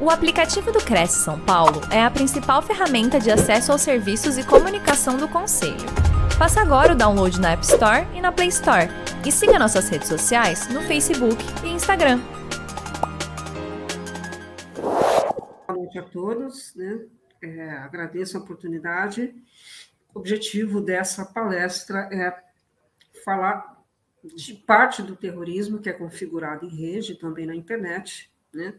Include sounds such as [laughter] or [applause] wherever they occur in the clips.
O aplicativo do Cresce São Paulo é a principal ferramenta de acesso aos serviços e comunicação do Conselho. Faça agora o download na App Store e na Play Store. E siga nossas redes sociais no Facebook e Instagram. Boa noite a todos, né? É, agradeço a oportunidade. O objetivo dessa palestra é falar de parte do terrorismo que é configurado em rede, também na internet, né?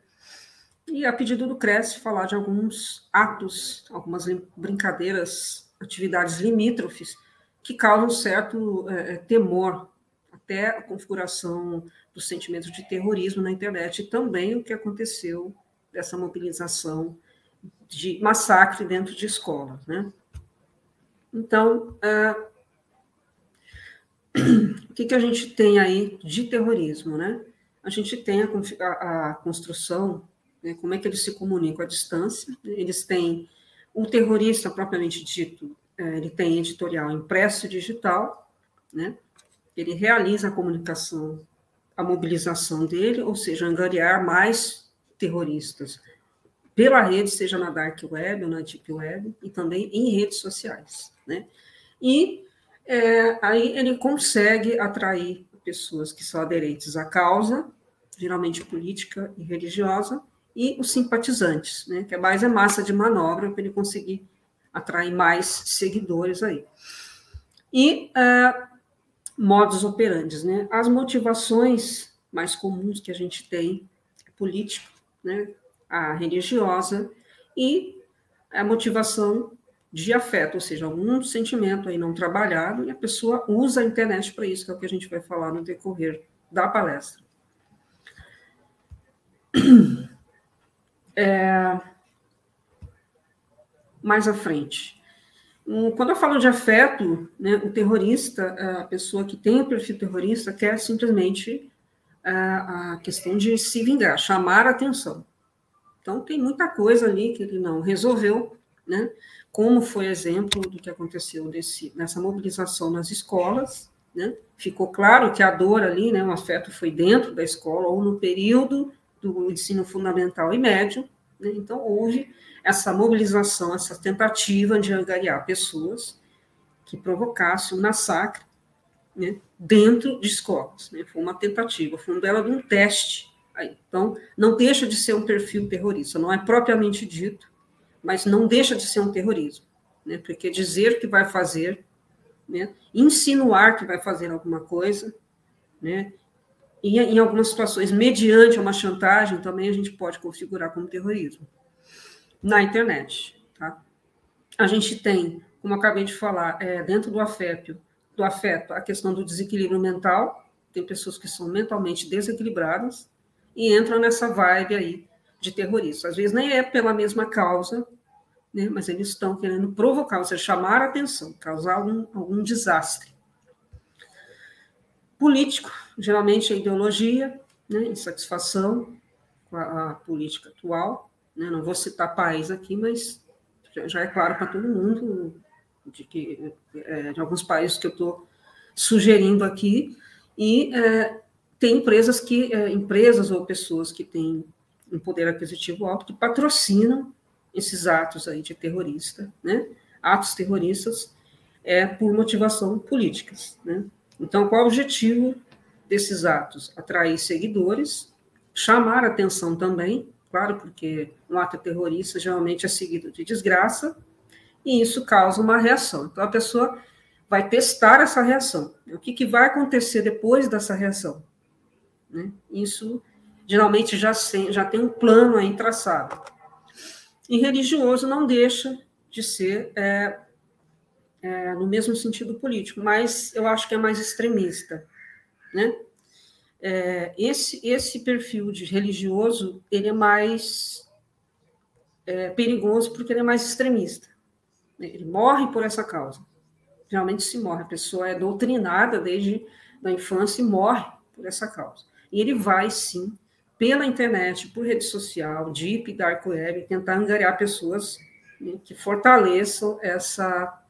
E a pedido do Cresce, falar de alguns atos, algumas brincadeiras, atividades limítrofes que causam certo é, temor, até a configuração do sentimento de terrorismo na internet, e também o que aconteceu dessa mobilização de massacre dentro de escolas. Né? Então, é, o que, que a gente tem aí de terrorismo? Né? A gente tem a, a, a construção né, como é que eles se comunicam à distância. Eles têm o terrorista propriamente dito, é, ele tem editorial impresso e digital, né? Ele realiza a comunicação, a mobilização dele, ou seja, angariar mais terroristas pela rede, seja na dark web ou na deep web, e também em redes sociais, né? E é, aí ele consegue atrair pessoas que são aderentes à causa, geralmente política e religiosa, e os simpatizantes, né, que é mais a massa de manobra para ele conseguir atrair mais seguidores aí. E uh, modus operandi, né, as motivações mais comuns que a gente tem, é política, né, a religiosa e a motivação de afeto, ou seja, algum sentimento aí não trabalhado, e a pessoa usa a internet para isso, que é o que a gente vai falar no decorrer da palestra. É, mais à frente. Quando eu falo de afeto, né, o terrorista, a pessoa que tem o perfil terrorista, quer simplesmente a, a questão de se vingar, chamar a atenção. Então, tem muita coisa ali que ele não resolveu, né? como foi exemplo do que aconteceu desse, nessa mobilização nas escolas. Né? Ficou claro que a dor ali, né, o afeto foi dentro da escola ou no período do ensino fundamental e médio. Né? Então, houve essa mobilização, essa tentativa de angariar pessoas que provocassem um massacre né, dentro de escolas. Né? Foi uma tentativa, foi um belo um teste. Aí. Então, não deixa de ser um perfil terrorista, não é propriamente dito, mas não deixa de ser um terrorismo. Né? Porque dizer que vai fazer, né? insinuar que vai fazer alguma coisa, né? E em algumas situações, mediante uma chantagem, também a gente pode configurar como terrorismo na internet. Tá? A gente tem, como acabei de falar, é, dentro do afeto, do afeto, a questão do desequilíbrio mental. Tem pessoas que são mentalmente desequilibradas e entram nessa vibe aí de terrorista. Às vezes nem é pela mesma causa, né, mas eles estão querendo provocar, ou seja, chamar a atenção, causar algum, algum desastre político, geralmente a ideologia, né, insatisfação com a, a política atual. Né, não vou citar país aqui, mas já, já é claro para todo mundo de que é, de alguns países que eu estou sugerindo aqui e é, tem empresas que é, empresas ou pessoas que têm um poder aquisitivo alto que patrocinam esses atos aí de terrorista, né? Atos terroristas é por motivação políticas, né? Então, qual é o objetivo desses atos? Atrair seguidores, chamar atenção também, claro, porque um ato terrorista geralmente é seguido de desgraça, e isso causa uma reação. Então, a pessoa vai testar essa reação. O que, que vai acontecer depois dessa reação? Né? Isso geralmente já, sem, já tem um plano aí traçado. E religioso não deixa de ser é, é, no mesmo sentido político, mas eu acho que é mais extremista, né? É, esse, esse perfil de religioso, ele é mais é, perigoso porque ele é mais extremista. Ele morre por essa causa. Realmente se morre. A pessoa é doutrinada desde a infância e morre por essa causa. E ele vai, sim, pela internet, por rede social, deep, dark web, tentar angariar pessoas né, que fortaleçam essa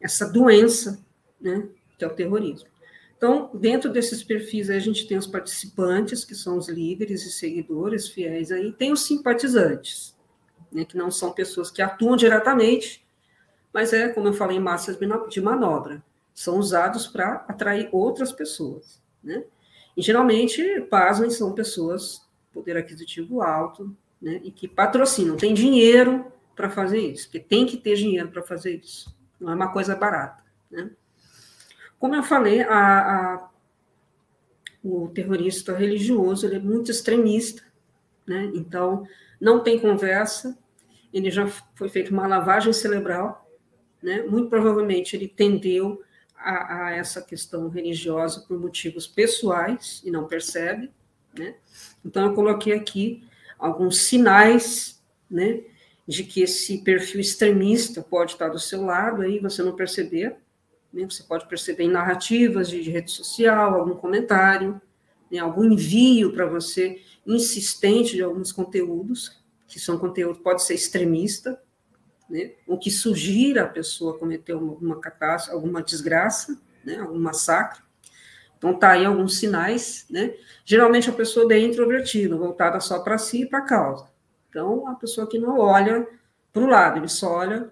essa doença, né, que é o terrorismo. Então, dentro desses perfis, a gente tem os participantes, que são os líderes e seguidores fiéis, aí tem os simpatizantes, né, que não são pessoas que atuam diretamente, mas é, como eu falei, massas de manobra. São usados para atrair outras pessoas. Né? E geralmente, pasmem, são pessoas poder aquisitivo alto, né, e que patrocinam, tem dinheiro para fazer isso, porque tem que ter dinheiro para fazer isso, não é uma coisa barata. Né? Como eu falei, a, a, o terrorista religioso ele é muito extremista, né? então não tem conversa, ele já foi feita uma lavagem cerebral, né? muito provavelmente ele tendeu a, a, essa questão religiosa por motivos pessoais e não percebe. Né? Então, eu coloquei aqui alguns sinais né, de que esse perfil extremista pode estar do seu lado, aí você não perceber, né? Você pode perceber em narrativas de, de rede social, algum comentário, né? algum envio para você insistente de alguns conteúdos, que são conteúdo pode ser extremista, né? ou que sugira a pessoa cometer alguma catástrofe, alguma desgraça, né? algum massacre. Então, tá aí alguns sinais, né? Geralmente a pessoa é introvertida, voltada só para si e para a causa. Então, a pessoa que não olha para o lado, ele só olha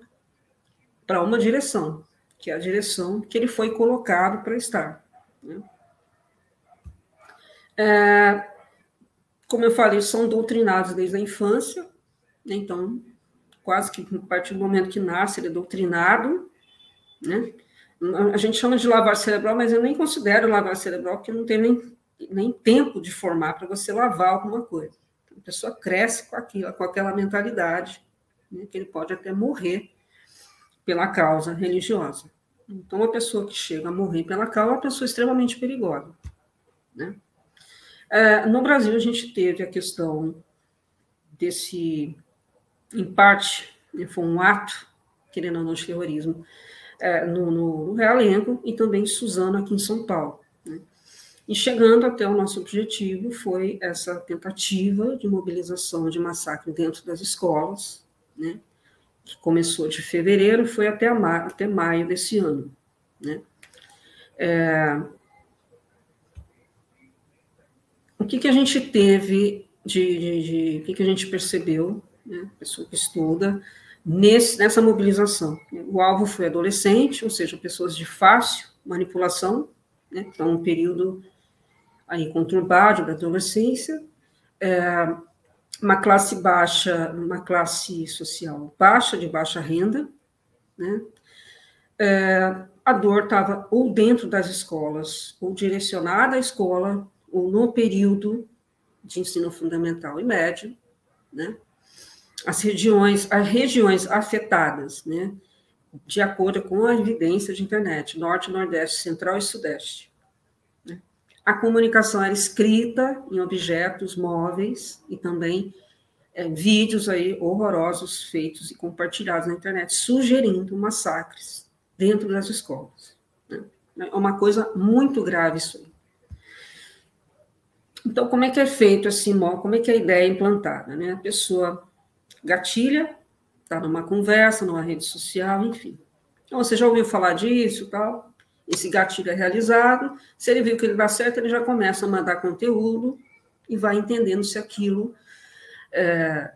para uma direção que é a direção que ele foi colocado para estar. Né? É, como eu falei, são doutrinados desde a infância, né? então, quase que a partir do momento que nasce, ele é doutrinado, né? A gente chama de lavar cerebral, mas eu nem considero lavar cerebral, porque não tem nem, nem tempo de formar para você lavar alguma coisa. A pessoa cresce com aquilo, com aquela mentalidade, né? que ele pode até morrer pela causa religiosa. Então, uma pessoa que chega a morrer pela causa é uma pessoa extremamente perigosa. Né? É, no Brasil, a gente teve a questão desse, em parte, né, foi um ato, querendo ou não, de terrorismo, é, no, no, no, Realengo e também Suzano, aqui em São Paulo. E chegando até o nosso objetivo foi essa tentativa de mobilização de massacre dentro das escolas, né? que começou de fevereiro, foi até, ma até maio desse ano. Né? É, o que, que a gente teve de, de, de, o que, que a gente percebeu, né, pessoa que estuda, nesse, nessa mobilização? O alvo foi adolescente, ou seja, pessoas de fácil manipulação, né, então um período aí conturbado da adolescência, é, uma classe baixa, uma classe social baixa, de baixa renda, né? É, a dor estava ou dentro das escolas, ou direcionada à escola, ou no período de ensino fundamental e médio, né? As regiões, as regiões afetadas, né? De acordo com a evidência de internet, norte, nordeste, central e sudeste. A comunicação era escrita em objetos móveis e também é, vídeos aí horrorosos feitos e compartilhados na internet, sugerindo massacres dentro das escolas. Né? É uma coisa muito grave isso aí. Então, como é que é feito assim, como é que a ideia é implantada? Né? A pessoa gatilha, está numa conversa, numa rede social, enfim. Então, você já ouviu falar disso, tal? Esse gatilho é realizado, se ele viu que ele dá certo, ele já começa a mandar conteúdo e vai entendendo se aquilo, é,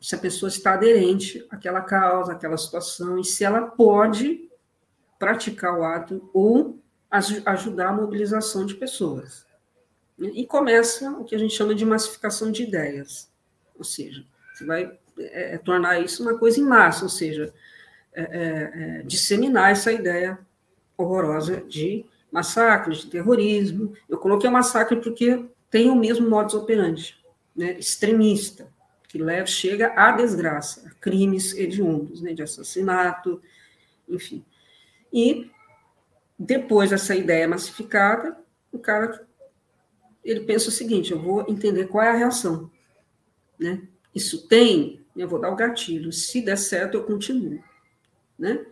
se a pessoa está aderente àquela causa, àquela situação, e se ela pode praticar o ato ou ajudar a mobilização de pessoas. E começa o que a gente chama de massificação de ideias, ou seja, você vai é, é tornar isso uma coisa em massa, ou seja, é, é, é disseminar essa ideia horrorosa de massacre, de terrorismo. Eu coloquei massacre porque tem o mesmo modus operandi, né, extremista, que leva, chega à desgraça, a crimes hediondos, né, de assassinato, enfim. E depois dessa ideia massificada, o cara ele pensa o seguinte: eu vou entender qual é a reação, né? Isso tem, eu vou dar o gatilho. Se der certo, eu continuo, né?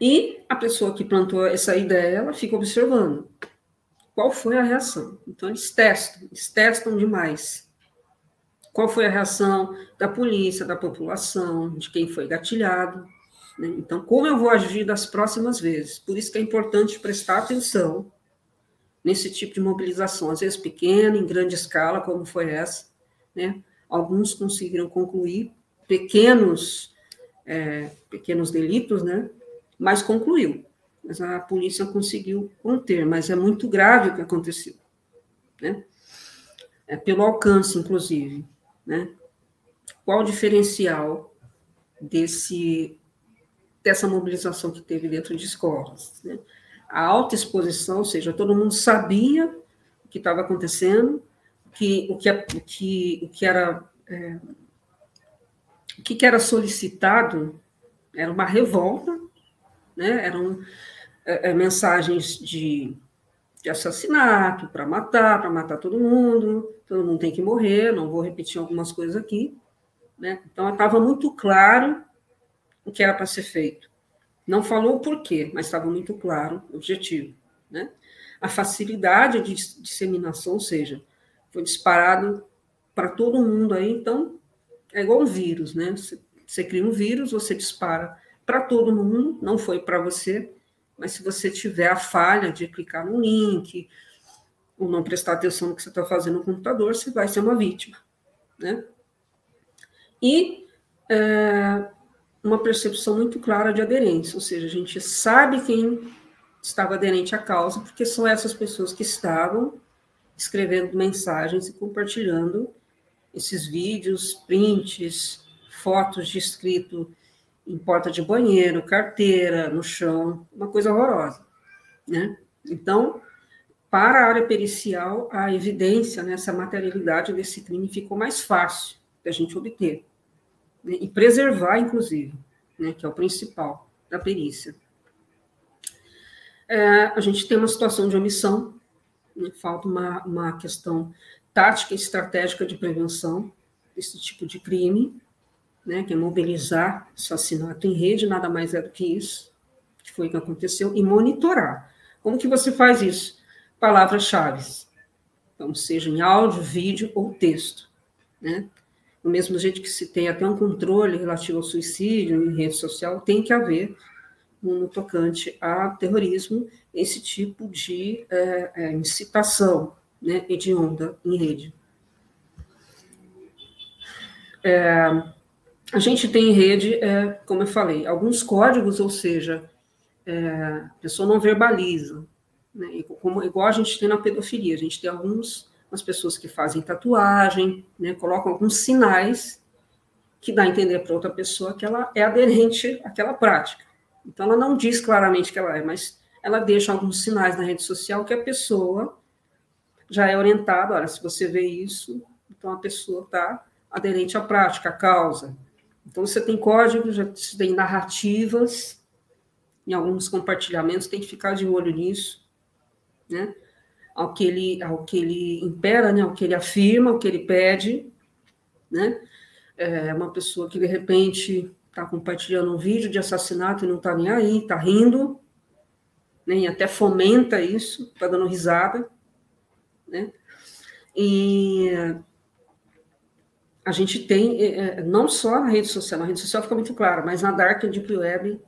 E a pessoa que plantou essa ideia, ela fica observando qual foi a reação. Então, eles testam, eles testam demais. Qual foi a reação da polícia, da população, de quem foi gatilhado. Né? Então, como eu vou agir das próximas vezes? Por isso que é importante prestar atenção nesse tipo de mobilização, às vezes pequena, em grande escala, como foi essa, né? Alguns conseguiram concluir pequenos, é, pequenos delitos, né? Mas concluiu. Mas a polícia conseguiu conter, mas é muito grave o que aconteceu, né? É pelo alcance, inclusive, né? Qual o diferencial desse dessa mobilização que teve dentro de escolas? Né? A alta exposição, ou seja, todo mundo sabia o que estava acontecendo, que o que, o que, o que era é, o que, que era solicitado era uma revolta, né? eram é, é, mensagens de, de assassinato, para matar, para matar todo mundo, todo mundo tem que morrer, não vou repetir algumas coisas aqui. Né? Então, estava muito claro o que era para ser feito. Não falou o porquê, mas estava muito claro o objetivo. Né? A facilidade de disseminação, ou seja, foi disparado para todo mundo aí, então é igual um vírus, né? Você, você cria um vírus, você dispara para todo mundo, não foi para você, mas se você tiver a falha de clicar no link, ou não prestar atenção no que você está fazendo no computador, você vai ser uma vítima, né? E é, uma percepção muito clara de aderência, ou seja, a gente sabe quem estava aderente à causa, porque são essas pessoas que estavam escrevendo mensagens e compartilhando esses vídeos, prints, fotos de escrito em porta de banheiro, carteira, no chão, uma coisa horrorosa, né? Então, para a área pericial, a evidência nessa né, materialidade desse crime ficou mais fácil da gente obter né? e preservar, inclusive, né? que é o principal da perícia. É, a gente tem uma situação de omissão, né? falta uma, uma questão tática e estratégica de prevenção desse tipo de crime, né, que é mobilizar assassinato em rede, nada mais é do que isso, que foi o que aconteceu, e monitorar. Como que você faz isso? Palavras-chave. Então, seja em áudio, vídeo ou texto. Né? Do mesmo jeito que se tem até um controle relativo ao suicídio em rede social, tem que haver no tocante a terrorismo esse tipo de é, é, incitação, né, hedionda em rede. É, a gente tem em rede, é, como eu falei, alguns códigos, ou seja, é, a pessoa não verbaliza, né, como, igual a gente tem na pedofilia, a gente tem alguns, as pessoas que fazem tatuagem, né, colocam alguns sinais que dá a entender para outra pessoa que ela é aderente àquela prática. Então, ela não diz claramente que ela é, mas ela deixa alguns sinais na rede social que a pessoa já é orientado, olha, se você vê isso, então a pessoa está aderente à prática, à causa. Então você tem códigos, já tem narrativas, em alguns compartilhamentos, tem que ficar de olho nisso, né? Ao que ele, ao que ele impera, né? Ao que ele afirma, ao que ele pede, né? É uma pessoa que de repente está compartilhando um vídeo de assassinato e não está nem aí, está rindo, né? Até fomenta isso, está dando risada, né? E a gente tem, é, é, não só na rede social, na rede social fica muito claro, mas na Dark Deep Web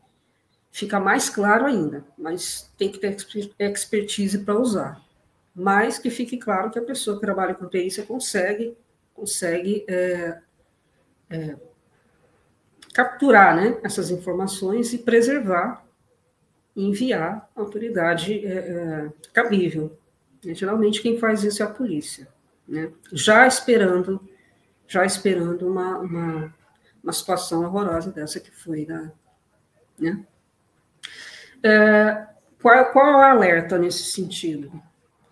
fica mais claro ainda, mas tem que ter expertise para usar. Mas que fique claro que a pessoa que trabalha com perícia consegue, consegue é, é, capturar né, essas informações e preservar e enviar à autoridade é, é cabível. E, geralmente quem faz isso é a polícia, né? já esperando, já esperando uma, uma, uma situação horrorosa dessa que foi da, né? É, qual, qual é o alerta nesse sentido?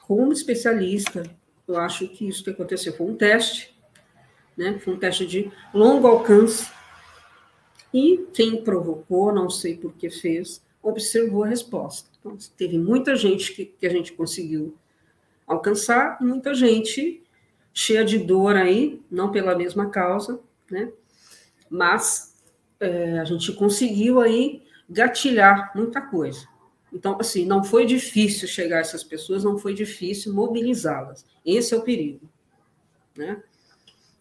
Como especialista, eu acho que isso que aconteceu foi um teste, né? Foi um teste de longo alcance e quem provocou, não sei por que fez, observou a resposta. Então, teve muita gente que, que a gente conseguiu alcançar, muita gente cheia de dor aí, não pela mesma causa, né? Mas é, a gente conseguiu aí gatilhar muita coisa. Então, assim, não foi difícil chegar a essas pessoas, não foi difícil mobilizá-las. Esse é o perigo, né?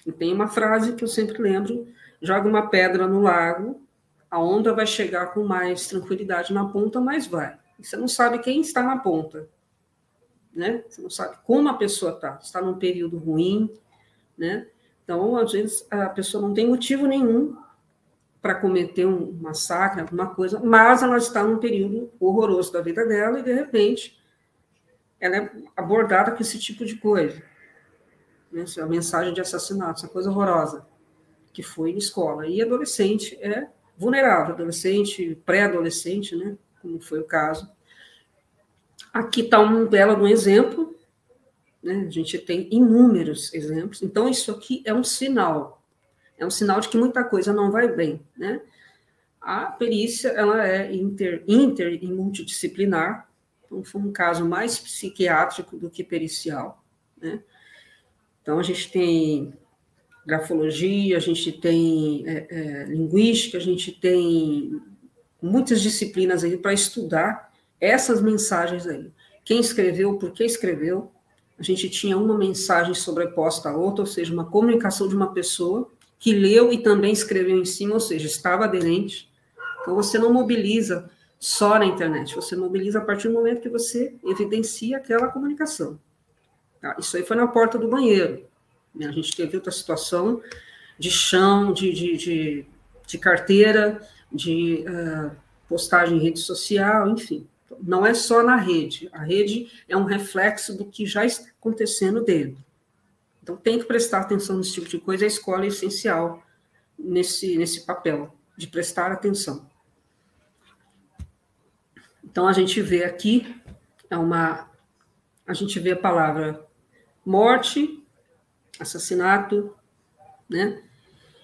E tem uma frase que eu sempre lembro: joga uma pedra no lago, a onda vai chegar com mais tranquilidade na ponta, mas vai. Você não sabe quem está na ponta, né? Você não sabe como a pessoa está, está num período ruim, né? Então, às vezes, a pessoa não tem motivo nenhum para cometer um massacre, alguma coisa, mas ela está num período horroroso da vida dela e, de repente, ela é abordada com esse tipo de coisa. Né? Essa é a mensagem de assassinato, essa coisa horrorosa que foi na escola. E adolescente é vulnerável, adolescente, pré-adolescente, né? como foi o caso. Aqui está um belo um exemplo, né? a gente tem inúmeros exemplos. Então, isso aqui é um sinal, é um sinal de que muita coisa não vai bem. Né? A perícia ela é inter, inter e multidisciplinar, então foi um caso mais psiquiátrico do que pericial. Né? Então, a gente tem grafologia, a gente tem é, é, linguística, a gente tem muitas disciplinas aí para estudar essas mensagens aí. Quem escreveu, por que escreveu. A gente tinha uma mensagem sobreposta à outra, ou seja, uma comunicação de uma pessoa que leu e também escreveu em cima, ou seja, estava aderente. Então, você não mobiliza só na internet, você mobiliza a partir do momento que você evidencia aquela comunicação. Tá? Isso aí foi na porta do banheiro. Né? A gente teve outra situação de chão, de, de, de, de carteira, de uh, postagem em rede social, enfim. Não é só na rede. A rede é um reflexo do que já está acontecendo dentro. Então, tem que prestar atenção nesse tipo de coisa. A escola é essencial nesse, nesse papel, de prestar atenção. Então, a gente vê aqui, é uma, a gente vê a palavra morte, assassinato, né?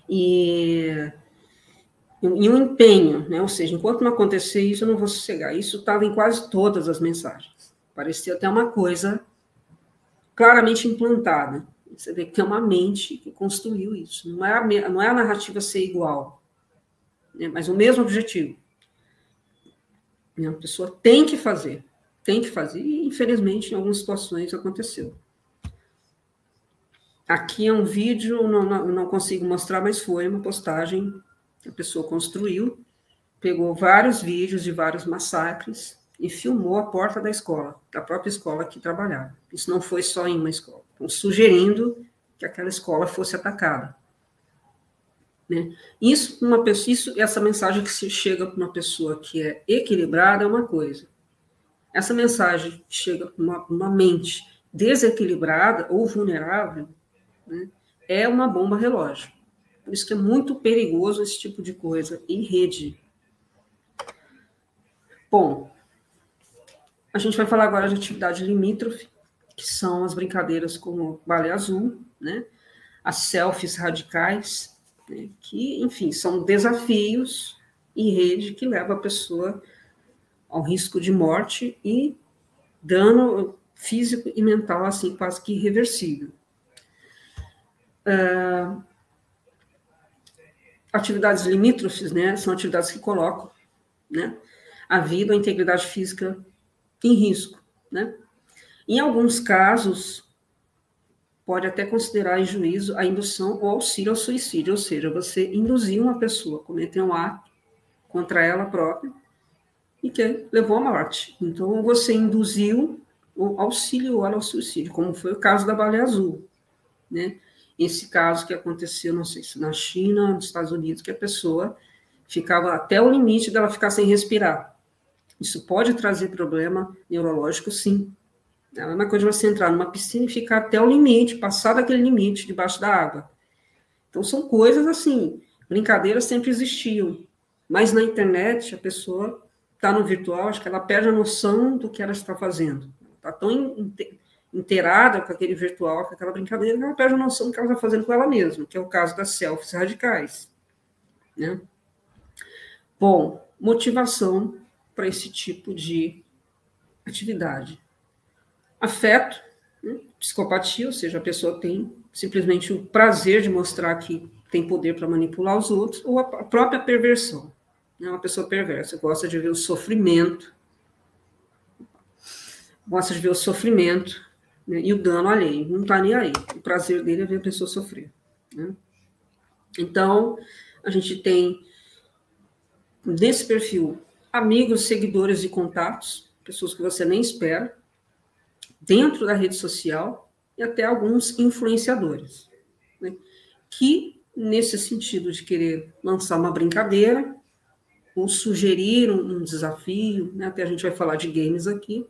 E, e um empenho, né? Ou seja, enquanto não acontecer isso, eu não vou sossegar. Isso estava em quase todas as mensagens. Parecia até uma coisa claramente implantada. Você vê que tem uma mente que construiu isso. Não é a, não é a narrativa ser igual, né? mas o mesmo objetivo. A pessoa tem que fazer, tem que fazer, e infelizmente em algumas situações aconteceu. Aqui é um vídeo, não, não, não consigo mostrar, mas foi uma postagem a pessoa construiu, pegou vários vídeos de vários massacres e filmou a porta da escola, da própria escola que trabalhava. Isso não foi só em uma escola, então, sugerindo que aquela escola fosse atacada. Né? Isso, uma pessoa, isso, essa mensagem que se chega para uma pessoa que é equilibrada é uma coisa. Essa mensagem que chega para uma, uma mente desequilibrada ou vulnerável né, é uma bomba relógio. Por isso que é muito perigoso esse tipo de coisa em rede. Bom, a gente vai falar agora de atividade limítrofe, que são as brincadeiras como baleia azul, né? as selfies radicais, né? que, enfim, são desafios em rede que levam a pessoa ao risco de morte e dano físico e mental, assim, quase que irreversível. Uh, atividades limítrofes, né, são atividades que colocam, né, a vida, a integridade física em risco, né. Em alguns casos, pode até considerar em juízo a indução ou auxílio ao suicídio, ou seja, você induzir uma pessoa a cometer um ato contra ela própria e que levou à morte. Então, você induziu ou auxiliou ela ao suicídio, como foi o caso da baleia azul, né? Esse caso que aconteceu, não sei se na China, nos Estados Unidos, que a pessoa ficava até o limite dela ficar sem respirar. Isso pode trazer problema neurológico, sim. É a mesma coisa de você entrar numa piscina e ficar até o limite, passar daquele limite debaixo da água. Então, são coisas assim, brincadeiras sempre existiam, mas na internet a pessoa está no virtual, acho que ela perde a noção do que ela está fazendo. Está tão inteirada com aquele virtual, com aquela brincadeira, ela perde a noção do que ela está fazendo com ela mesma, que é o caso das selfies radicais. Né? Bom, motivação para esse tipo de atividade. Afeto, né? psicopatia, ou seja, a pessoa tem simplesmente o prazer de mostrar que tem poder para manipular os outros, ou a própria perversão. Né? Uma pessoa perversa gosta de ver o sofrimento, gosta de ver o sofrimento né, e o dano alheio, não está nem aí. O prazer dele é ver a pessoa sofrer. Né? Então, a gente tem nesse perfil amigos, seguidores e contatos, pessoas que você nem espera, dentro da rede social e até alguns influenciadores, né, que, nesse sentido de querer lançar uma brincadeira, ou sugerir um, um desafio, né, até a gente vai falar de games aqui,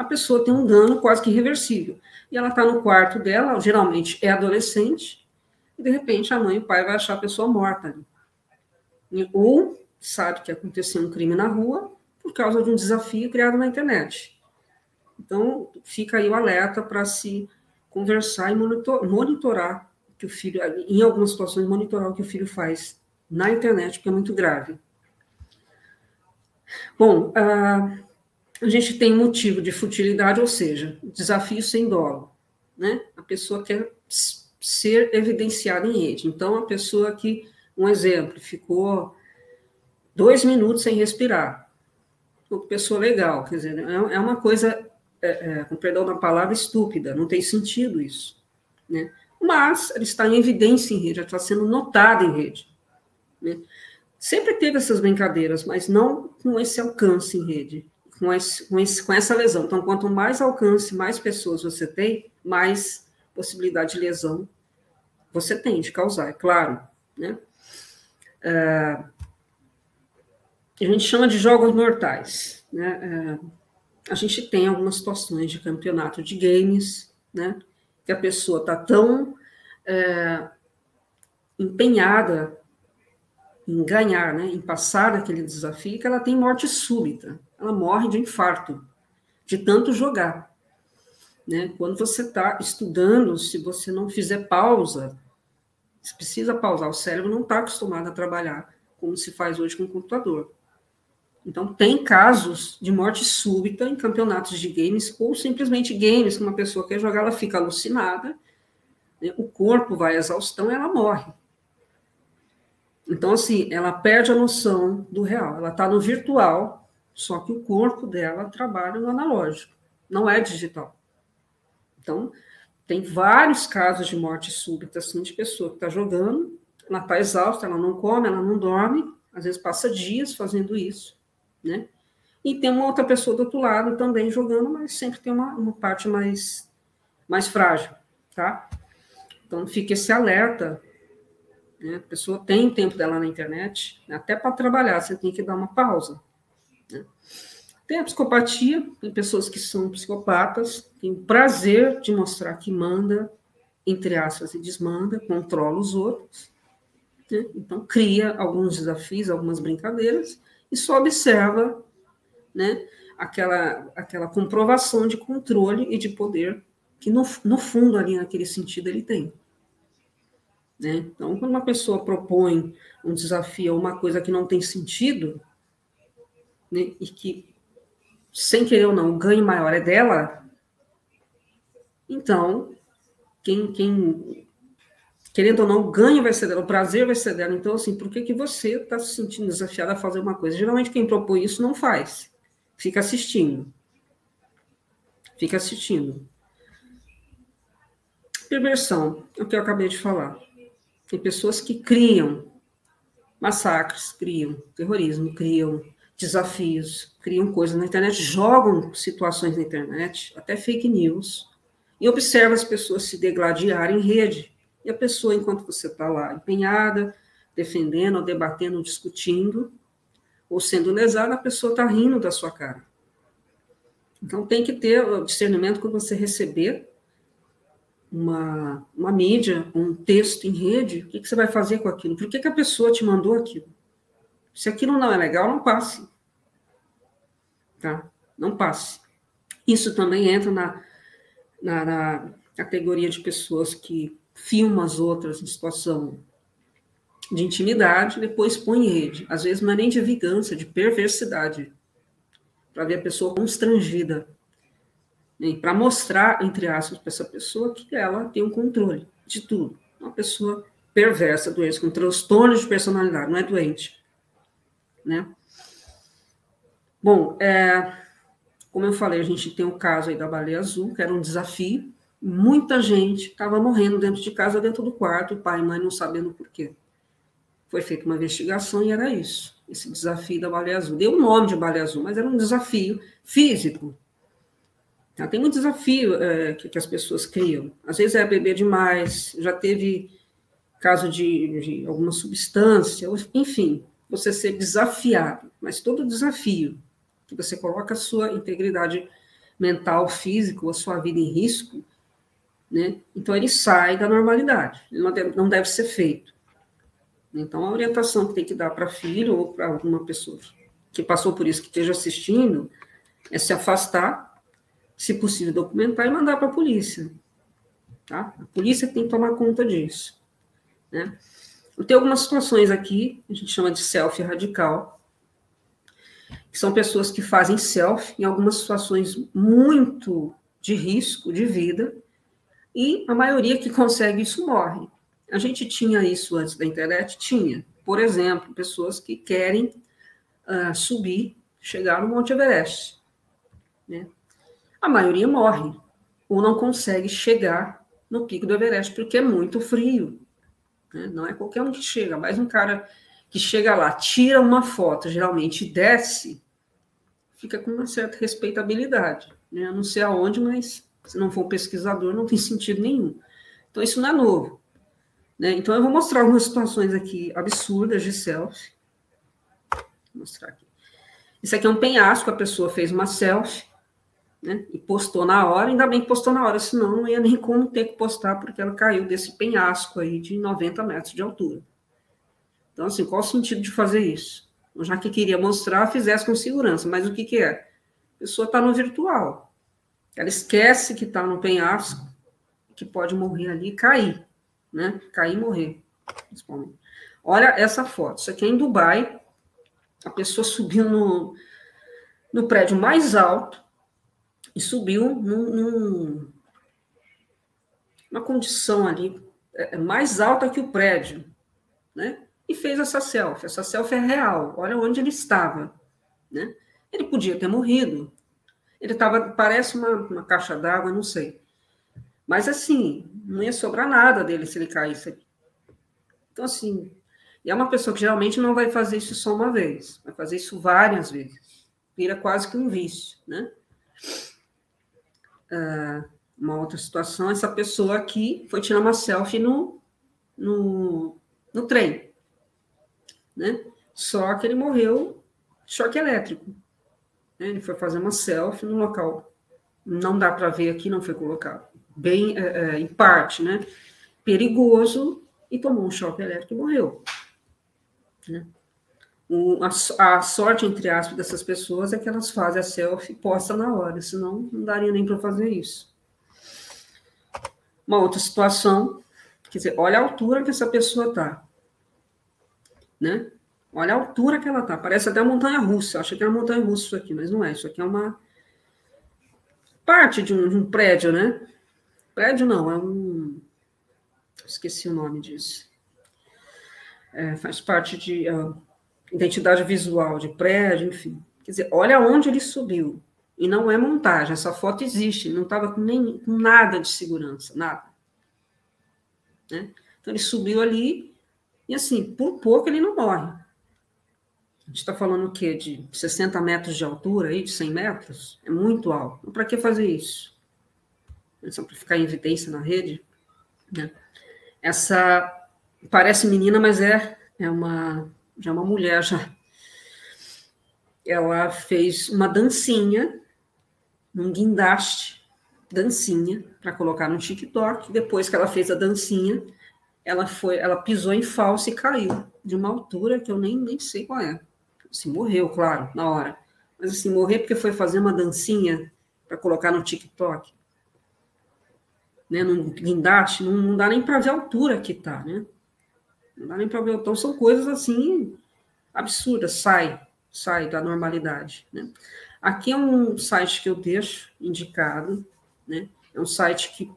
a pessoa tem um dano quase que irreversível. E ela está no quarto dela, geralmente é adolescente, e de repente a mãe e o pai vai achar a pessoa morta ali. Ou sabe que aconteceu um crime na rua por causa de um desafio criado na internet. Então, fica aí o alerta para se conversar e monitor, monitorar que o filho, em algumas situações, monitorar o que o filho faz na internet, porque é muito grave. Bom, a, a gente tem motivo de futilidade, ou seja, desafio sem dolo. Né? A pessoa quer ser evidenciada em rede. Então, a pessoa que, um exemplo, ficou dois minutos sem respirar. Pessoa legal, quer dizer, é, é uma coisa, é, é, com perdão da palavra, estúpida, não tem sentido isso. Né? Mas ela está em evidência em rede, ela está sendo notada em rede. Né? Sempre teve essas brincadeiras, mas não com esse alcance em rede, com, esse, com, esse, com essa lesão. Então, quanto mais alcance, mais pessoas você tem, mais possibilidade de lesão você tem de causar, é claro. Né? É, a gente chama de jogos mortais. Né? É, a gente tem algumas situações de campeonato de games, né? que a pessoa está tão é, empenhada em ganhar, né? em passar aquele desafio, que ela tem morte súbita. Ela morre de infarto, de tanto jogar. Né? Quando você está estudando, se você não fizer pausa, você precisa pausar. O cérebro não está acostumado a trabalhar como se faz hoje com o computador. Então, tem casos de morte súbita em campeonatos de games, ou simplesmente games, que uma pessoa quer jogar, ela fica alucinada, né? o corpo vai à exaustão e ela morre. Então, assim, ela perde a noção do real. Ela está no virtual, só que o corpo dela trabalha no analógico, não é digital. Então, tem vários casos de morte súbita, assim, de pessoa que está jogando, ela está exausta, ela não come, ela não dorme, às vezes passa dias fazendo isso, né? E tem uma outra pessoa do outro lado também jogando, mas sempre tem uma, uma parte mais, mais frágil, tá? Então, fica esse alerta, né? A pessoa tem o tempo dela na internet, até para trabalhar, você tem que dar uma pausa, né? Tem a psicopatia, tem pessoas que são psicopatas, tem o prazer de mostrar que manda, entre aspas, e desmanda, controla os outros. Né? Então, cria alguns desafios, algumas brincadeiras, e só observa né, aquela, aquela comprovação de controle e de poder que, no, no fundo, ali naquele sentido, ele tem. Né? Então, quando uma pessoa propõe um desafio ou uma coisa que não tem sentido, né, e que sem querer ou não, o ganho maior é dela, então, quem, quem querendo ou não, o ganho vai ser dela, o prazer vai ser dela. Então, assim, por que, que você está se sentindo desafiado a fazer uma coisa? Geralmente, quem propõe isso não faz, fica assistindo. Fica assistindo. Perversão, é o que eu acabei de falar. Tem pessoas que criam massacres, criam terrorismo, criam desafios, criam coisas na internet, jogam situações na internet, até fake news, e observa as pessoas se degladiarem em rede. E a pessoa, enquanto você está lá empenhada, defendendo, ou debatendo, ou discutindo, ou sendo lesada, a pessoa está rindo da sua cara. Então tem que ter o discernimento quando você receber uma, uma mídia, um texto em rede, o que, que você vai fazer com aquilo? Por que, que a pessoa te mandou aquilo? Se aquilo não é legal, não passe. Tá? Não passe. Isso também entra na, na, na categoria de pessoas que filmam as outras em situação de intimidade, depois põe em rede. Às vezes não é nem de vingança, de perversidade, para ver a pessoa constrangida. Né? Para mostrar, entre aspas, para essa pessoa que ela tem um controle de tudo. Uma pessoa perversa, doente, com transtorno de personalidade, não é doente né? Bom, é, como eu falei, a gente tem o caso aí da baleia azul, que era um desafio. Muita gente estava morrendo dentro de casa, dentro do quarto, pai e mãe não sabendo por quê. Foi feita uma investigação e era isso, esse desafio da baleia azul. Deu o nome de baleia azul, mas era um desafio físico. Tá? Tem um desafio é, que, que, as pessoas criam. Às vezes é beber demais, já teve caso de, de alguma substância, enfim, você ser desafiado. Mas todo desafio que você coloca a sua integridade mental, física, ou a sua vida em risco, né? Então ele sai da normalidade, ele não deve, não deve ser feito. Então a orientação que tem que dar para filho ou para alguma pessoa que passou por isso, que esteja assistindo, é se afastar, se possível documentar e mandar para a polícia. Tá? A polícia tem que tomar conta disso. Né? Algumas situações aqui, a gente chama de selfie radical, que são pessoas que fazem selfie em algumas situações muito de risco de vida, e a maioria que consegue isso morre. A gente tinha isso antes da internet? Tinha. Por exemplo, pessoas que querem uh, subir, chegar no Monte Everest. Né? A maioria morre, ou não consegue chegar no pico do Everest, porque é muito frio. Né? Não é qualquer um que chega, mas um cara que chega lá, tira uma foto, geralmente desce, fica com uma certa respeitabilidade. Né? Eu não sei aonde, mas se não for um pesquisador, não tem [laughs] sentido nenhum. Então, isso não é novo. Né? Então, eu vou mostrar algumas situações aqui absurdas de selfie. Vou mostrar aqui. Isso aqui é um penhasco, a pessoa fez uma selfie, né? E postou na hora, ainda bem que postou na hora, senão não ia nem como ter que postar, porque ela caiu desse penhasco aí de 90 metros de altura. Então, assim, qual o sentido de fazer isso? Já que queria mostrar, fizesse com segurança, mas o que, que é? A pessoa está no virtual. Ela esquece que está no penhasco, que pode morrer ali e cair, né? Cair e morrer, principalmente. Olha essa foto. Isso aqui é em Dubai. A pessoa subiu no, no prédio mais alto, e subiu num, num, condição ali é, é, mais alta que o prédio, né? E fez essa selfie. Essa selfie é real. Olha onde ele estava, né? Ele podia ter morrido. Ele estava, parece uma, uma caixa d'água, não sei. Mas assim, não ia sobrar nada dele se ele caísse. Então, assim, e é uma pessoa que geralmente não vai fazer isso só uma vez, vai fazer isso várias vezes. Vira quase que um vício, né? uh, uma outra situação, essa pessoa aqui foi tirar uma selfie no, no, no trem, né? Só que ele morreu choque elétrico. Né? Ele foi fazer uma selfie no local. Não dá para ver aqui, não foi colocado. Bem, é, é, em parte, né? Perigoso e tomou um choque elétrico e morreu. Né? a, a, sorte, entre aspas, dessas pessoas é que elas fazem a selfie posta na hora, senão não daria nem para fazer isso. Uma outra situação, quer dizer, olha a altura que essa pessoa está. Né? Olha a altura que ela está. Parece até uma montanha russa. Acho que é uma montanha russa isso aqui, mas não é. Isso aqui é uma parte de um, de um prédio, né? Prédio não, é um. Esqueci o nome disso. É, faz parte de. Uh, identidade visual de prédio, enfim. Quer dizer, olha onde ele subiu. E não é montagem, essa foto existe, não estava com, nem, com nada de segurança, nada. Né? Então ele subiu ali, e assim, por pouco ele não morre. A gente está falando o quê? De 60 metros de altura, aí, de 100 metros? É muito alto. Então, para que fazer isso? É só para ficar em evidência na rede? Né? Essa parece menina, mas é, é uma já é uma mulher já. Ela fez uma dancinha, um guindaste, dancinha, para colocar no TikTok. Depois que ela fez a dancinha, ela foi, ela pisou em falso e caiu de uma altura que eu nem, nem sei qual é. Assim, morreu, claro, na hora. Mas assim, morrer porque foi fazer uma dancinha para colocar no TikTok. Né, no guindaste, não, não dá nem para ver a altura que tá, né? Não dá nem para ver. Então, são coisas assim absurdas, sai, sai da normalidade. Né? Aqui é um site que eu deixo indicado, né? É um site que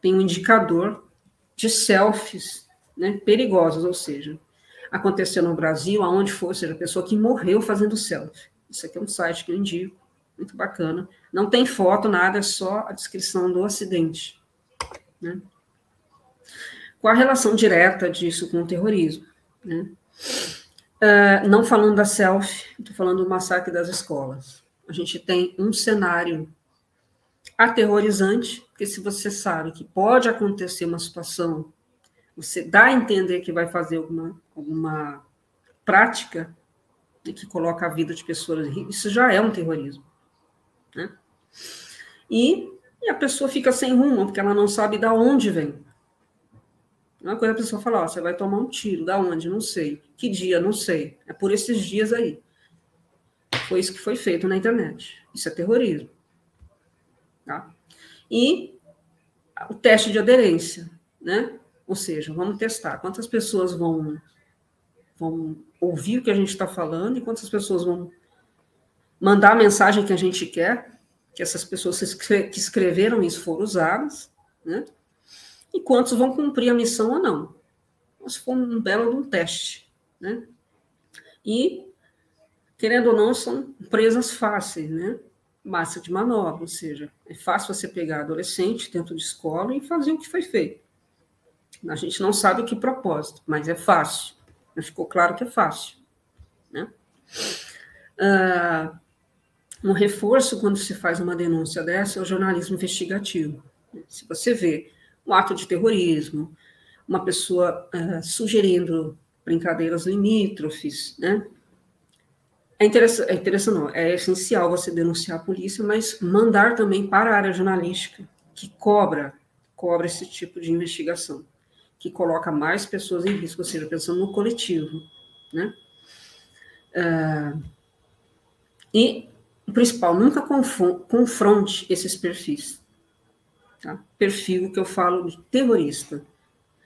tem um indicador de selfies né, perigosos, ou seja, aconteceu no Brasil, aonde for, seja, a pessoa que morreu fazendo selfie. Isso aqui é um site que eu indico, muito bacana. Não tem foto, nada, é só a descrição do acidente. Né? Qual a relação direta disso com o terrorismo? Né? Uh, não falando da selfie, estou falando do massacre das escolas. A gente tem um cenário aterrorizante, porque se você sabe que pode acontecer uma situação, você dá a entender que vai fazer alguma, alguma prática que coloca a vida de pessoas em risco, isso já é um terrorismo. Né? E, e, a pessoa fica sem rumo, porque ela não sabe de onde vem. É coisa a pessoa falar, ó, você vai tomar um tiro, da onde? Não sei. Que dia? Não sei. É por esses dias aí. Foi isso que foi feito na internet. Isso é terrorismo. Tá? E o teste de aderência, né? Ou seja, vamos testar quantas pessoas vão, vão ouvir o que a gente está falando e quantas pessoas vão mandar a mensagem que a gente quer, que essas pessoas que escreveram isso foram usadas, né? E quantos vão cumprir a missão ou não. Mas foi um belo um teste, né? E, querendo ou não, são presas fáceis, né? Massa de manobra, ou seja, é fácil você pegar adolescente dentro de escola e fazer o que foi feito. A gente não sabe que propósito, mas é fácil. Ficou claro que é fácil. Né? Ah, um reforço quando se faz uma denúncia dessa é o jornalismo investigativo. Se você vê um ato de terrorismo, uma pessoa ah, sugerindo brincadeiras limítrofes, né? É interessante, é interessante, não, é essencial você denunciar a polícia, mas mandar também para a área jornalística, que cobra, cobra esse tipo de investigação, que coloca mais pessoas em risco, ou seja, pensando no coletivo, né? Uh, e o principal, nunca confronte esses perfis. Tá? Perfil que eu falo de terrorista.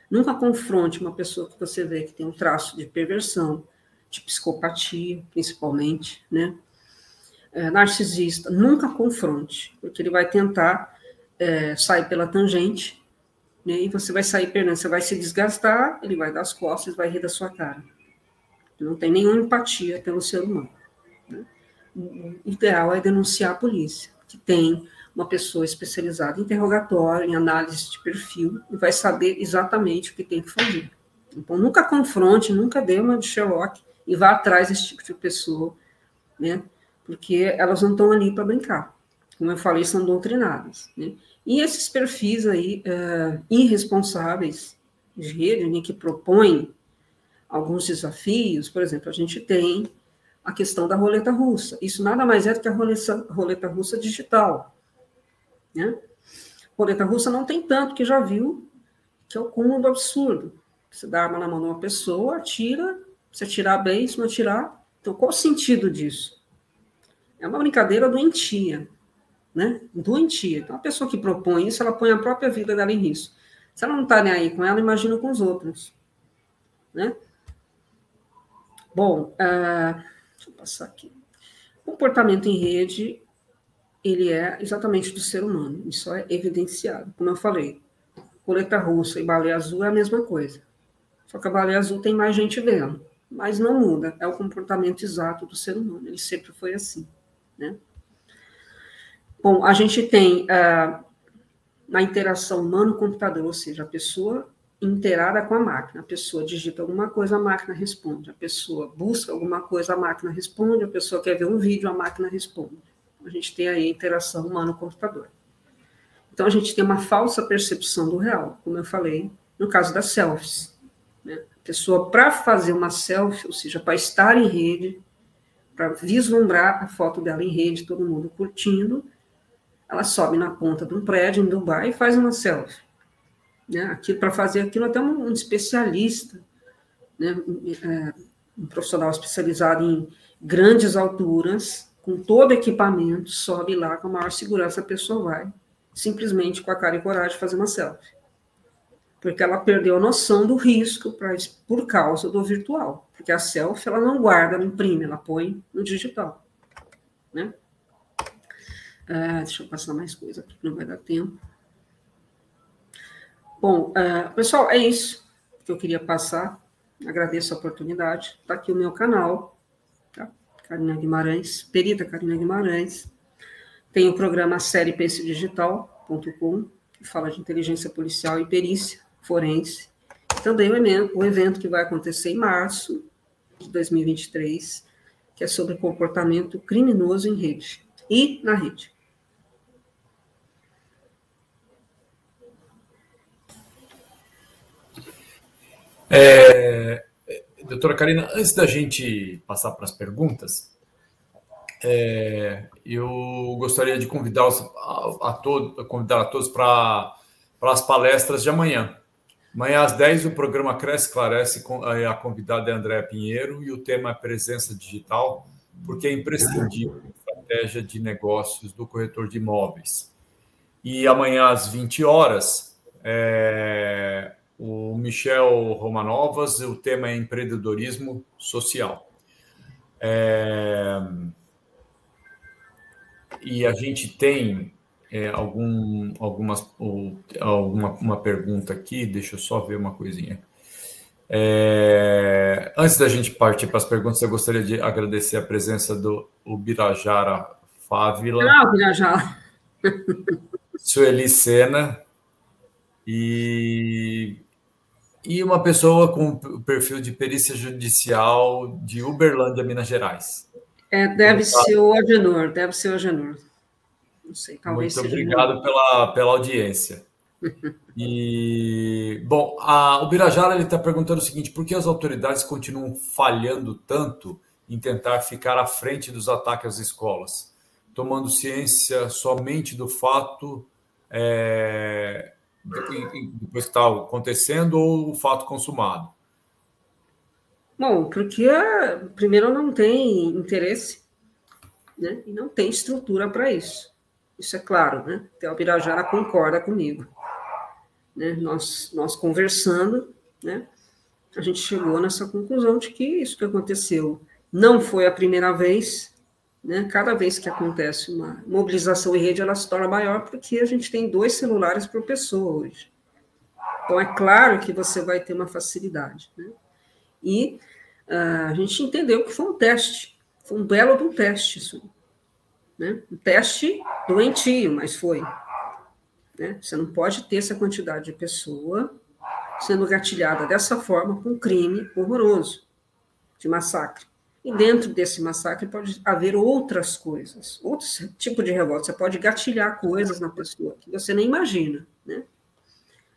Nunca confronte uma pessoa que você vê que tem um traço de perversão, de psicopatia, principalmente, né? É, narcisista, nunca confronte, porque ele vai tentar é, sair pela tangente, né? E você vai sair perdendo, você vai se desgastar, ele vai dar as costas, vai rir da sua cara. Não tem nenhuma empatia pelo ser humano. Né? O ideal é denunciar a polícia, que tem uma pessoa especializada em interrogatório, em análise de perfil, e vai saber exatamente o que tem que fazer. Então, nunca confronte, nunca dê uma de Sherlock, e vá atrás desse tipo de pessoa, né? Porque elas não estão ali para brincar. Como eu falei, são doutrinadas. Né? E esses perfis aí uh, irresponsáveis de rede, né, que propõem alguns desafios, por exemplo, a gente tem a questão da roleta russa. Isso nada mais é do que a roleta, roleta russa digital. Né? Roleta russa não tem tanto, que já viu que é o cúmulo do absurdo. Você dá arma na mão de uma pessoa, atira, se atirar bem, se não atirar. Então, qual o sentido disso? É uma brincadeira doentia, né? Doentia. Então, a pessoa que propõe isso, ela põe a própria vida dela em risco. Se ela não está nem aí com ela, imagina com os outros, né? Bom, uh, deixa eu passar aqui. Comportamento em rede, ele é exatamente do ser humano. Isso é evidenciado. Como eu falei, coleta russa e baleia azul é a mesma coisa. Só que a baleia azul tem mais gente vendo mas não muda, é o comportamento exato do ser humano, ele sempre foi assim, né? Bom, a gente tem uh, na interação humano-computador, ou seja, a pessoa interada com a máquina, a pessoa digita alguma coisa, a máquina responde, a pessoa busca alguma coisa, a máquina responde, a pessoa quer ver um vídeo, a máquina responde. A gente tem aí a interação humano-computador. Então, a gente tem uma falsa percepção do real, como eu falei, no caso das selfies. Né? pessoa para fazer uma selfie, ou seja, para estar em rede, para vislumbrar a foto dela em rede, todo mundo curtindo, ela sobe na ponta de um prédio em Dubai e faz uma selfie. Né? Para fazer aquilo, até um, um especialista, né? É, um profissional especializado em grandes alturas, com todo equipamento, sobe lá com a maior segurança, a pessoa vai, simplesmente com a cara e coragem, fazer uma selfie porque ela perdeu a noção do risco pra, por causa do virtual, porque a selfie ela não guarda, não imprime, ela põe no digital, né? Uh, deixa eu passar mais coisa aqui, não vai dar tempo. Bom, uh, pessoal, é isso que eu queria passar. Agradeço a oportunidade. Está aqui o meu canal, tá? Carina Guimarães, Perita Carina Guimarães. Tem o programa série Digital.com, que fala de inteligência policial e perícia forense. Então, Também o evento que vai acontecer em março de 2023, que é sobre comportamento criminoso em rede e na rede. É, doutora Karina, antes da gente passar para as perguntas, é, eu gostaria de convidar a, a, todo, convidar a todos para as palestras de amanhã. Amanhã às 10 o programa Cresce Esclarece, a convidada é Andréa Pinheiro e o tema é presença digital, porque é imprescindível a estratégia de negócios do corretor de imóveis. E amanhã às 20 horas, é, o Michel Romanovas, o tema é empreendedorismo social. É, e a gente tem é, algum, algumas, ou, alguma uma pergunta aqui, deixa eu só ver uma coisinha. É, antes da gente partir para as perguntas, eu gostaria de agradecer a presença do Ubirajara Fávila. Ah, Ubirajara. [laughs] Sueli Sena e, e uma pessoa com o perfil de perícia judicial de Uberlândia, Minas Gerais. É, deve então, ser o Agenor, deve ser o Agenor. Não sei, talvez Muito obrigado pela, pela audiência. E, bom, a, o Birajara está perguntando o seguinte: por que as autoridades continuam falhando tanto em tentar ficar à frente dos ataques às escolas, tomando ciência somente do fato é, depois que está acontecendo ou o fato consumado? Bom, porque primeiro não tem interesse né, e não tem estrutura para isso. Isso é claro, né? O Birajara concorda comigo. Né? Nós, nós conversando, né? a gente chegou nessa conclusão de que isso que aconteceu não foi a primeira vez, né? Cada vez que acontece uma mobilização em rede, ela se torna maior porque a gente tem dois celulares por pessoa hoje. Então, é claro que você vai ter uma facilidade. Né? E uh, a gente entendeu que foi um teste, foi um belo de um teste isso. Né? Um teste doentio, mas foi. Né? Você não pode ter essa quantidade de pessoa sendo gatilhada dessa forma com um crime horroroso de massacre. E dentro desse massacre pode haver outras coisas, outro tipo de revolta. Você pode gatilhar coisas na pessoa que você nem imagina, né?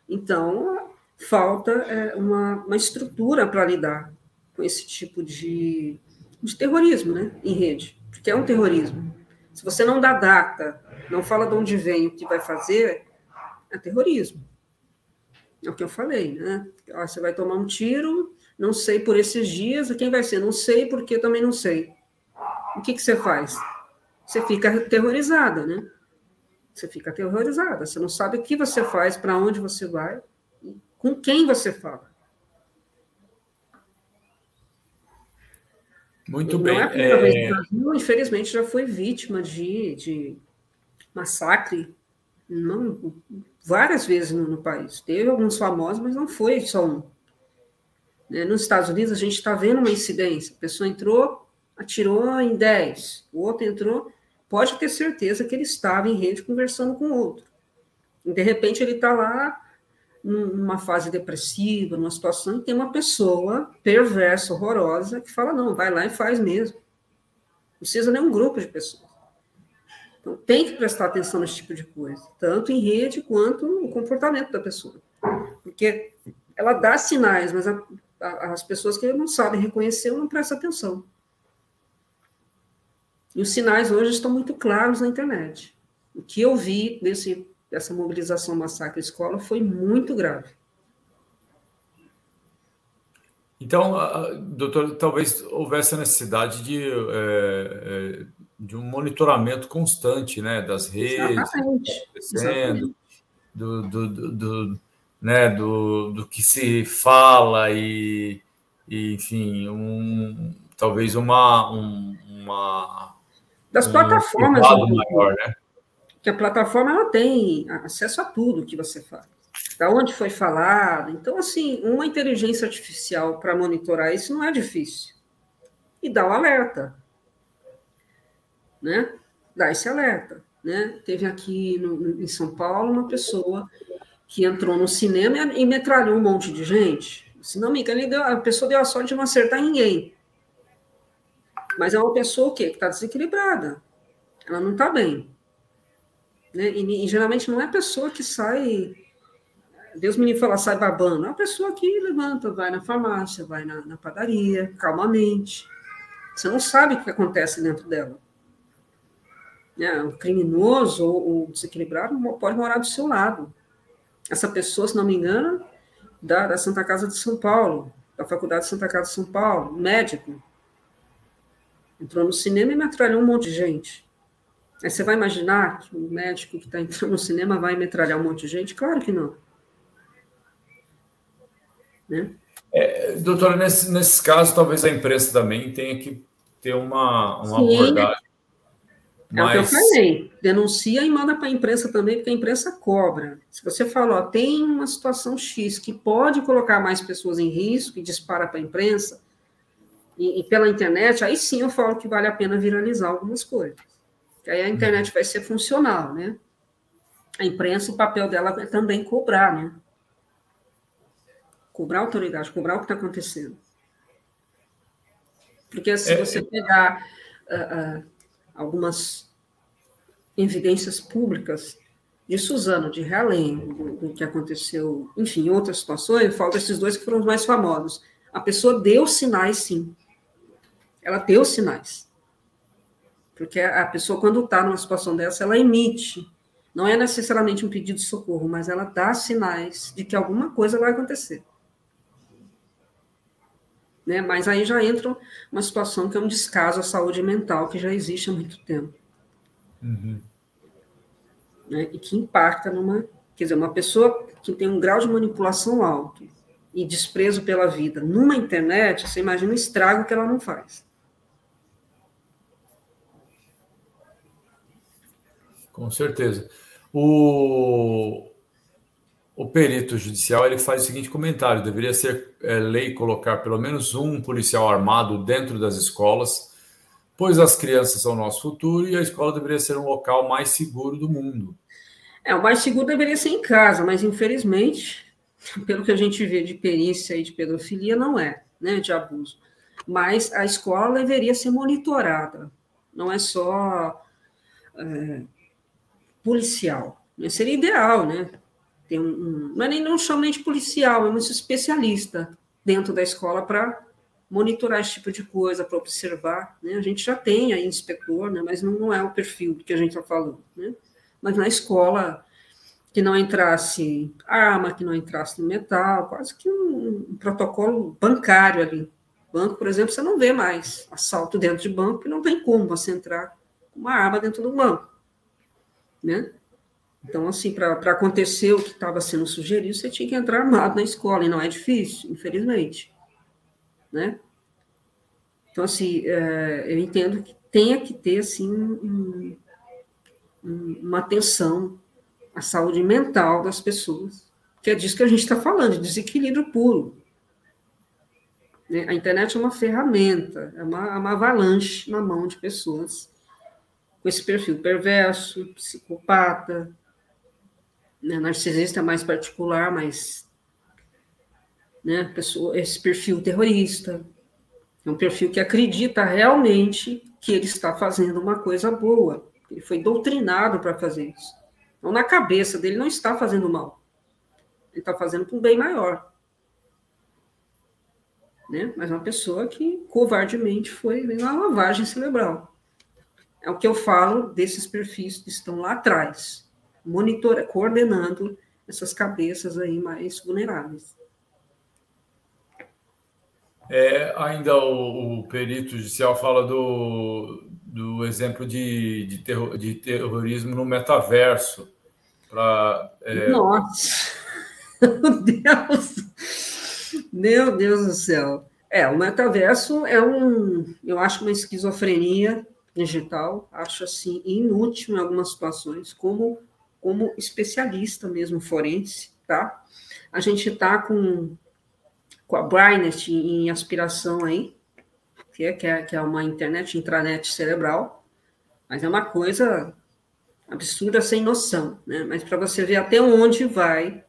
Então, falta é, uma, uma estrutura para lidar com esse tipo de, de terrorismo, né? Em rede, porque é um terrorismo. Se você não dá data, não fala de onde vem, o que vai fazer, é terrorismo. É o que eu falei, né? Você vai tomar um tiro, não sei por esses dias, quem vai ser? Não sei porque também não sei. O que, que você faz? Você fica aterrorizada, né? Você fica aterrorizada. Você não sabe o que você faz, para onde você vai, com quem você fala. Muito não bem. É a primeira é... vez que o Brasil, infelizmente, já foi vítima de, de massacre não, várias vezes no, no, país. Teve alguns famosos, mas não foi só um. Né? Nos Estados Unidos, a gente está vendo uma incidência. A pessoa entrou, atirou em 10. O outro entrou, pode ter certeza que ele estava em rede conversando com o outro. E, de repente, ele está lá numa fase depressiva, numa situação, e tem uma pessoa perversa, horrorosa, que fala, não, vai lá e faz mesmo. Não precisa nem um grupo de pessoas. Então, tem que prestar atenção nesse tipo de coisa, tanto em rede quanto no comportamento da pessoa. Porque ela dá sinais, mas a, as pessoas que não sabem reconhecer não prestam atenção. E os sinais hoje estão muito claros na internet. O que eu vi desse, dessa mobilização massacre escola foi muito grave. Então, doutor, talvez houvesse a necessidade de, é, é, de um monitoramento constante né, das redes, Exatamente. Do, do, do, do, né, do, do que se fala e, e enfim, um, talvez uma, um, uma das um plataformas maior, né? Que a plataforma ela tem acesso a tudo que você faz, da onde foi falado. Então, assim, uma inteligência artificial para monitorar isso não é difícil e dá o alerta, né? Dá esse alerta, né? Teve aqui no, em São Paulo uma pessoa que entrou no cinema e metralhou um monte de gente. Se não me engano, deu, a pessoa deu a sorte de não acertar ninguém. Mas é uma pessoa o quê? que está desequilibrada. Ela não está bem. Né? E, e, geralmente não é a pessoa que sai Deus me falar, sai babando. É a pessoa que levanta, vai na farmácia, vai na, na padaria, calmamente. Você não sabe o que acontece dentro dela. É, o criminoso ou o desequilibrado pode morar do seu lado. Essa pessoa, se não me engano, da, da Santa Casa de São Paulo, da Faculdade de Santa Casa de São Paulo, médico, entrou no cinema e metralhou um monte de gente. Aí você vai imaginar que o médico que está entrando no cinema vai metralhar um monte de gente? Claro que não. Né? É, doutora, nesse, nesses casos, talvez a imprensa também tenha que ter uma, uma abordagem. É o que eu falei. Denuncia e manda para a imprensa também, porque a imprensa cobra. Se você fala, ó, tem uma situação X que pode colocar mais pessoas em risco e dispara para a imprensa, e, e, pela internet, aí sim eu falo que vale a pena viralizar algumas coisas. Que aí a internet vai ser funcional, né? A imprensa, o papel dela é também cobrar, né? Cobrar a autoridade, cobrar o que está acontecendo. Porque se é, você é. pegar uh, uh, algumas evidências públicas de Suzano, de Realém, do, do, que aconteceu, enfim, em outras situações, falta esses dois que foram os mais famosos. A pessoa deu sinais, sim. Ela deu sinais. Porque a pessoa, quando está numa situação dessa, ela emite. Não é necessariamente um pedido de socorro, mas ela dá sinais de que alguma coisa vai acontecer. Né? Mas aí já entra uma situação que é um descaso à saúde mental que já existe há muito tempo. Uhum. Né? E que impacta numa. Quer dizer, uma pessoa que tem um grau de manipulação alto e desprezo pela vida numa internet, você imagina o estrago que ela não faz. Com certeza. O, o perito judicial ele faz o seguinte comentário: deveria ser é, lei colocar pelo menos um policial armado dentro das escolas, pois as crianças são o nosso futuro e a escola deveria ser um local mais seguro do mundo. É, o mais seguro deveria ser em casa, mas infelizmente, [laughs] pelo que a gente vê de perícia e de pedofilia, não é, né, de abuso. Mas a escola deveria ser monitorada, não é só é, policial. Seria ideal, né? Tem um, um, mas nem não de policial, é um especialista dentro da escola para monitorar esse tipo de coisa, para observar. Né? A gente já tem aí inspetor, né? mas não, não é o perfil que a gente está falando. Né? Mas na escola, que não entrasse arma, que não entrasse no metal, quase que um, um protocolo bancário ali. Banco, por exemplo, você não vê mais assalto dentro de banco, porque não tem como você entrar com uma arma dentro do banco né? Então, assim, para acontecer o que estava sendo sugerido, você tinha que entrar armado na escola, e não é difícil, infelizmente, né? Então, assim, é, eu entendo que tenha que ter, assim, um, um, uma atenção à saúde mental das pessoas, que é disso que a gente está falando, de desequilíbrio puro. Né? A internet é uma ferramenta, é uma, é uma avalanche na mão de pessoas com esse perfil perverso, psicopata, né, narcisista mais particular, mas né, pessoa, esse perfil terrorista, é um perfil que acredita realmente que ele está fazendo uma coisa boa, ele foi doutrinado para fazer isso. Então, na cabeça dele, não está fazendo mal, ele está fazendo para um bem maior. Né? Mas é uma pessoa que covardemente foi na lavagem cerebral. É o que eu falo desses perfis que estão lá atrás, monitor, coordenando essas cabeças aí mais vulneráveis. É, ainda o, o, perito judicial fala do, do exemplo de, de, terror, de terrorismo no metaverso. Pra, é... Nossa! [laughs] Meu Deus! Meu Deus do céu! É, o metaverso é um, eu acho, uma esquizofrenia digital, acho assim inútil em algumas situações, como como especialista mesmo forense, tá? A gente está com com a Brightnet em aspiração aí, que é, que é, que é uma internet, intranet cerebral, mas é uma coisa absurda, sem noção, né? Mas para você ver até onde vai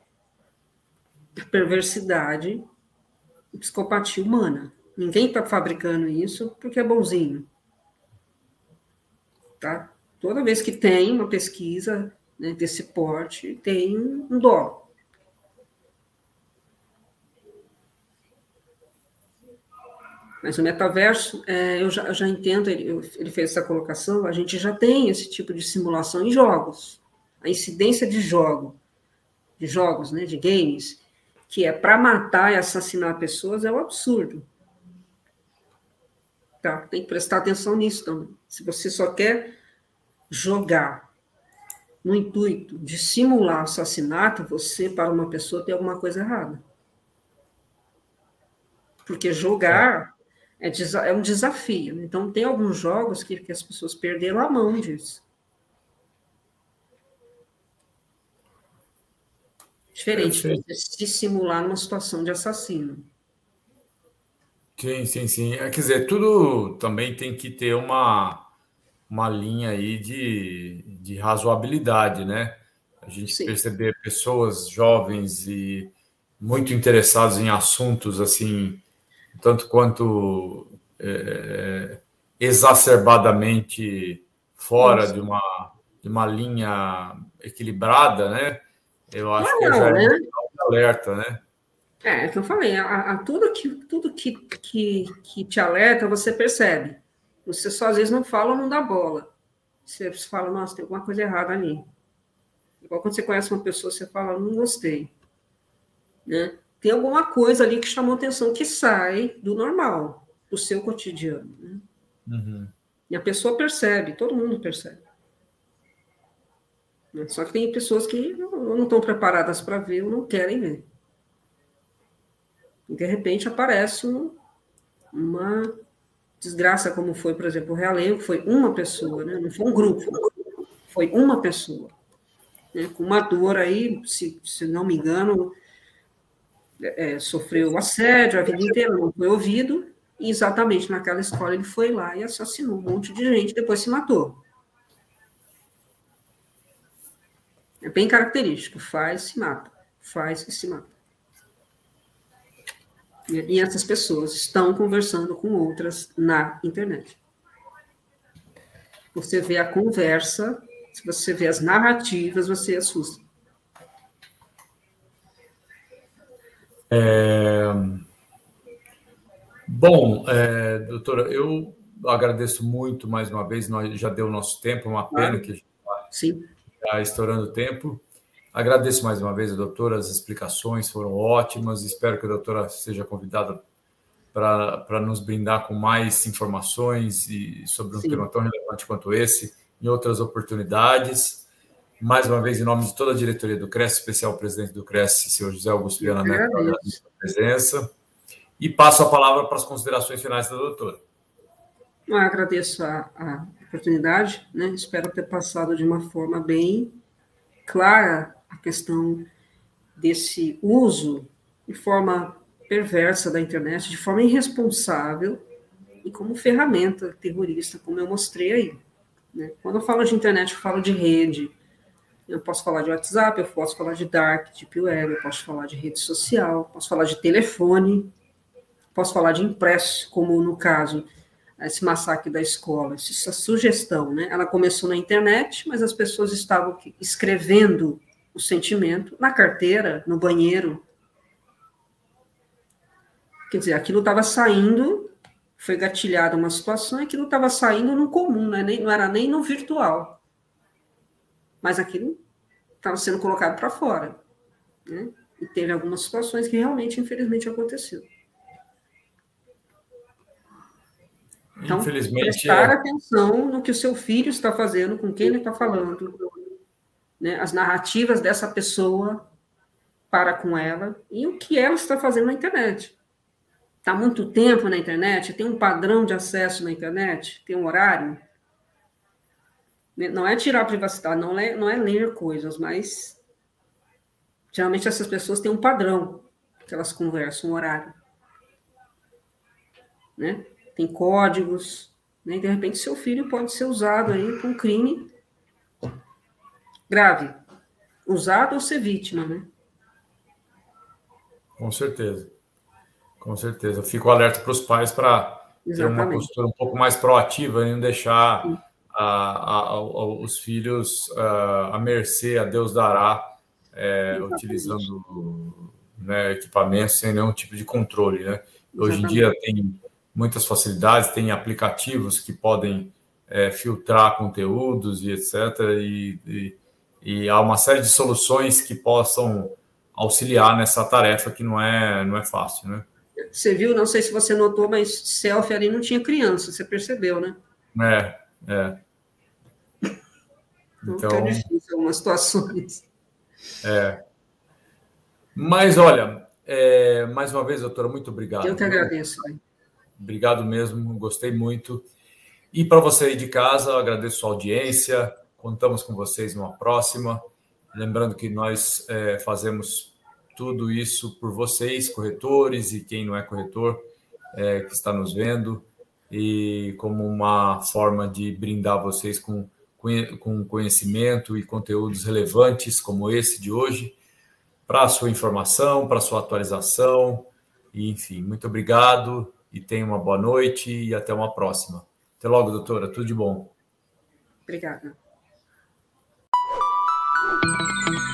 a perversidade e psicopatia humana. Ninguém está fabricando isso porque é bonzinho. Tá? Toda vez que tem uma pesquisa né, desse porte, tem um dó. Mas o metaverso, é, eu, já, eu, já, entendo, ele, eu, ele fez essa colocação, a gente já tem esse tipo de simulação em jogos. A incidência de jogo, de jogos, né, de games, que é para matar e assassinar pessoas, é um absurdo. Tá? Tem que prestar atenção nisso também. Se você só quer jogar no intuito de simular assassinato, você, para uma pessoa, tem alguma coisa errada. Porque jogar é, é um desafio. Então, tem alguns jogos que, que as pessoas perderam a mão disso. Diferente de se simular numa situação de assassino. Sim, sim, sim. É, quer dizer, tudo também tem que ter uma, uma linha aí de, de razoabilidade, né? A gente Sim. perceber pessoas jovens e muito interessados em assuntos assim, tanto quanto é, exacerbadamente fora de uma, de uma linha equilibrada, né? Eu acho não, que já é né? um alerta, né? É, é que eu falei, a, a, tudo, que, tudo que, que, que te alerta, você percebe. Você só às vezes não fala ou não dá bola. Você fala, nossa, tem alguma coisa errada ali. Igual quando você conhece uma pessoa, você fala, não gostei. Né? Tem alguma coisa ali que chamou atenção, que sai do normal, do seu cotidiano. Né? Uhum. E a pessoa percebe, todo mundo percebe. Né? Só que tem pessoas que não estão preparadas para ver ou não querem ver. E de repente aparece uma desgraça como foi, por exemplo, o Realengo, foi uma pessoa, né? não foi um grupo, foi uma pessoa. Né? Com uma dor aí, se, se não me engano, é, sofreu assédio a vida inteira, não foi ouvido, e exatamente naquela escola ele foi lá e assassinou um monte de gente, depois se matou. É bem característico, faz, se mata, faz e se mata. E essas pessoas estão conversando com outras na internet. Você vê a conversa, se você vê as narrativas, você assusta. É... Bom, é, doutora, eu agradeço muito mais uma vez. Nós já deu o nosso tempo, uma pena que a gente está estourando o tempo. Agradeço mais uma vez a doutora, as explicações foram ótimas. Espero que a doutora seja convidada para nos brindar com mais informações e sobre um Sim. tema tão relevante quanto esse, em outras oportunidades. Mais uma vez, em nome de toda a diretoria do CRES, especial presidente do CRES, senhor José Augusto Viana Neto, pela presença. E passo a palavra para as considerações finais da doutora. Eu agradeço a, a oportunidade, né? espero ter passado de uma forma bem clara a questão desse uso de forma perversa da internet, de forma irresponsável e como ferramenta terrorista, como eu mostrei aí. Né? Quando eu falo de internet, eu falo de rede. Eu posso falar de WhatsApp, eu posso falar de dark, deep web, eu posso falar de rede social, posso falar de telefone, posso falar de impresso, como no caso esse massacre da escola, essa sugestão, né? Ela começou na internet, mas as pessoas estavam escrevendo o sentimento na carteira, no banheiro. Quer dizer, aquilo estava saindo, foi gatilhada uma situação, e aquilo estava saindo no comum, né? nem, não era nem no virtual. Mas aquilo estava sendo colocado para fora. Né? E teve algumas situações que realmente, infelizmente, aconteceu. Então, Infelizmente, prestar é... atenção no que o seu filho está fazendo, com quem ele está falando, né, as narrativas dessa pessoa para com ela e o que ela está fazendo na internet. Está muito tempo na internet, tem um padrão de acesso na internet, tem um horário. Né, não é tirar a privacidade, não é, não é ler coisas, mas geralmente essas pessoas têm um padrão que elas conversam, um horário. Né? Tem códigos, né? E de repente seu filho pode ser usado aí com crime grave. Usado ou ser vítima, né? Com certeza. Com certeza. Eu fico alerta para os pais para ter uma postura um pouco mais proativa e não deixar a, a, a, os filhos à mercê, a Deus dará, é, utilizando né, equipamentos sem nenhum tipo de controle. Né? Hoje em dia tem muitas facilidades, tem aplicativos que podem é, filtrar conteúdos e etc. E, e, e, há uma série de soluções que possam auxiliar nessa tarefa que não é, não é fácil, né? Você viu, não sei se você notou, mas selfie ali não tinha criança, você percebeu, né? É, é. Então, é difícil algumas situações. É. Mas, olha, é, mais uma vez, doutora, muito obrigado. Eu que agradeço. Obrigado mesmo, gostei muito. E para você aí de casa, agradeço a audiência. Contamos com vocês numa próxima. Lembrando que nós é, fazemos tudo isso por vocês, corretores e quem não é corretor, é, que está nos vendo, e como uma forma de brindar vocês com, com conhecimento e conteúdos relevantes como esse de hoje, para a sua informação, para a sua atualização. E, enfim, muito obrigado e tenha uma boa noite e até uma próxima. Até logo, doutora. Tudo de bom. Obrigada. Música